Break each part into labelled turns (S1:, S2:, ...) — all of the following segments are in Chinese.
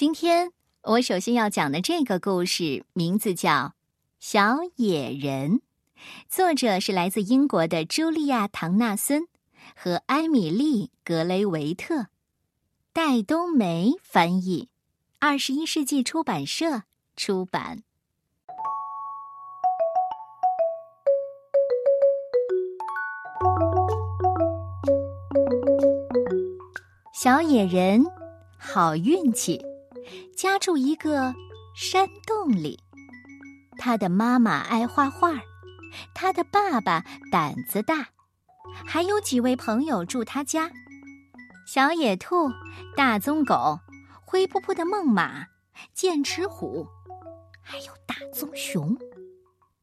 S1: 今天我首先要讲的这个故事名字叫《小野人》，作者是来自英国的茱莉亚·唐纳森和埃米丽·格雷维特，戴冬梅翻译，二十一世纪出版社出版。小野人，好运气。家住一个山洞里，他的妈妈爱画画，他的爸爸胆子大，还有几位朋友住他家：小野兔、大棕狗、灰扑扑的梦马、剑齿虎，还有大棕熊。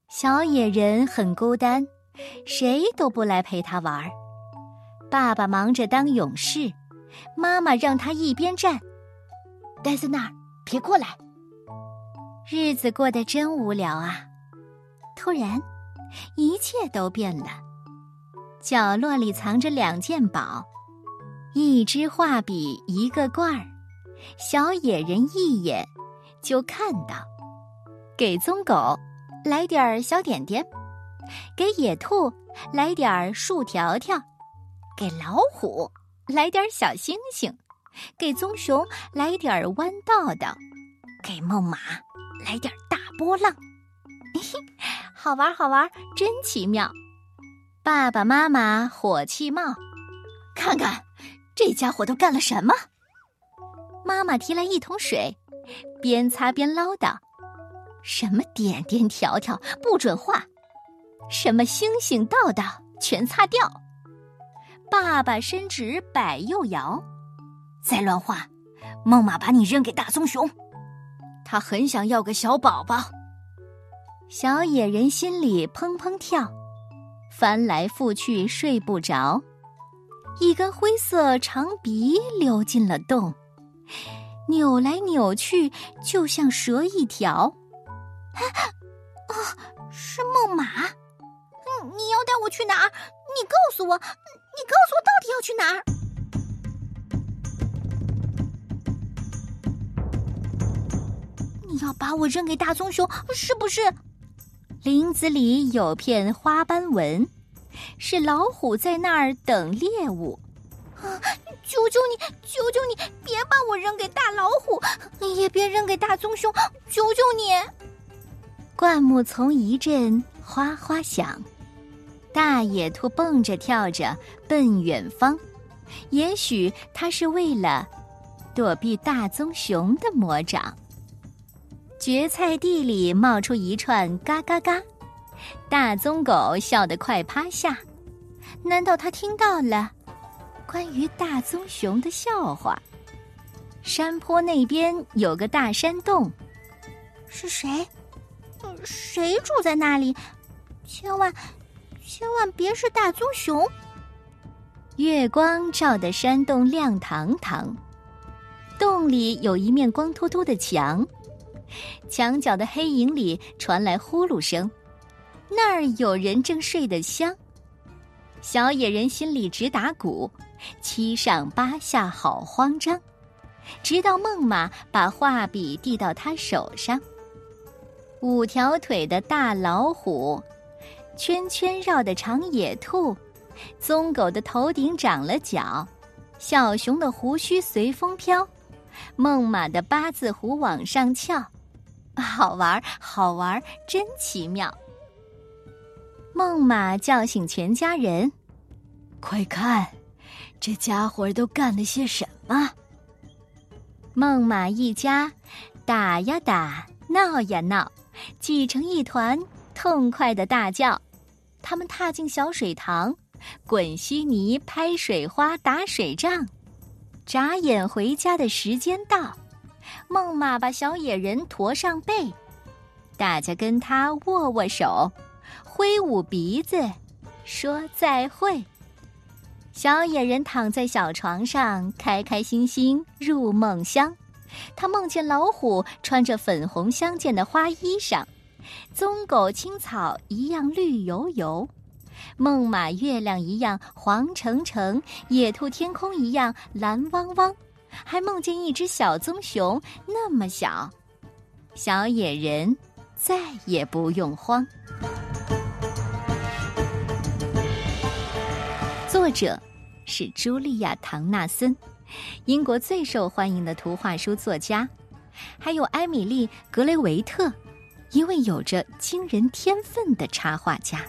S1: 小野人很孤单，谁都不来陪他玩。爸爸忙着当勇士，妈妈让他一边站，待在那儿。别过来！日子过得真无聊啊！突然，一切都变了。角落里藏着两件宝：一支画笔，一个罐儿。小野人一眼就看到，给棕狗来点儿小点点，给野兔来点儿树条条，给老虎来点儿小星星。给棕熊来点儿弯道道，给梦马来点儿大波浪，嘿嘿，好玩好玩，真奇妙！爸爸妈妈火气冒，看看这家伙都干了什么？妈妈提来一桶水，边擦边唠叨：“什么点点条条不准画，什么星星道道全擦掉。”爸爸伸直摆右摇。再乱画，梦马把你扔给大棕熊。他很想要个小宝宝。小野人心里砰砰跳，翻来覆去睡不着。一根灰色长鼻溜进了洞，扭来扭去，就像蛇一条。啊，是梦马！你要带我去哪儿？你告诉我，你告诉我到底要去哪儿？要把我扔给大棕熊，是不是？林子里有片花斑纹，是老虎在那儿等猎物。啊！求求你，求求你，别把我扔给大老虎，也别扔给大棕熊，求求你！灌木丛一阵哗哗响，大野兔蹦着跳着奔远方，也许它是为了躲避大棕熊的魔掌。蕨菜地里冒出一串嘎嘎嘎，大棕狗笑得快趴下。难道他听到了关于大棕熊的笑话？山坡那边有个大山洞，是谁？谁住在那里？千万，千万别是大棕熊！月光照得山洞亮堂堂，洞里有一面光秃秃的墙。墙角的黑影里传来呼噜声，那儿有人正睡得香。小野人心里直打鼓，七上八下好慌张。直到孟马把画笔递到他手上，五条腿的大老虎，圈圈绕的长野兔，棕狗的头顶长了角，小熊的胡须随风飘，孟马的八字胡往上翘。好玩，好玩，真奇妙！梦马叫醒全家人，快看，这家伙都干了些什么？梦马一家打呀打，闹呀闹，挤成一团，痛快的大叫。他们踏进小水塘，滚稀泥，拍水花，打水仗。眨眼回家的时间到。梦马把小野人驮上背，大家跟他握握手，挥舞鼻子，说再会。小野人躺在小床上，开开心心入梦乡。他梦见老虎穿着粉红相间的花衣裳，棕狗青草一样绿油油，梦马月亮一样黄澄澄，野兔天空一样蓝汪汪。还梦见一只小棕熊那么小，小野人再也不用慌。作者是茱莉亚·唐纳森，英国最受欢迎的图画书作家，还有埃米莉·格雷维特，一位有着惊人天分的插画家。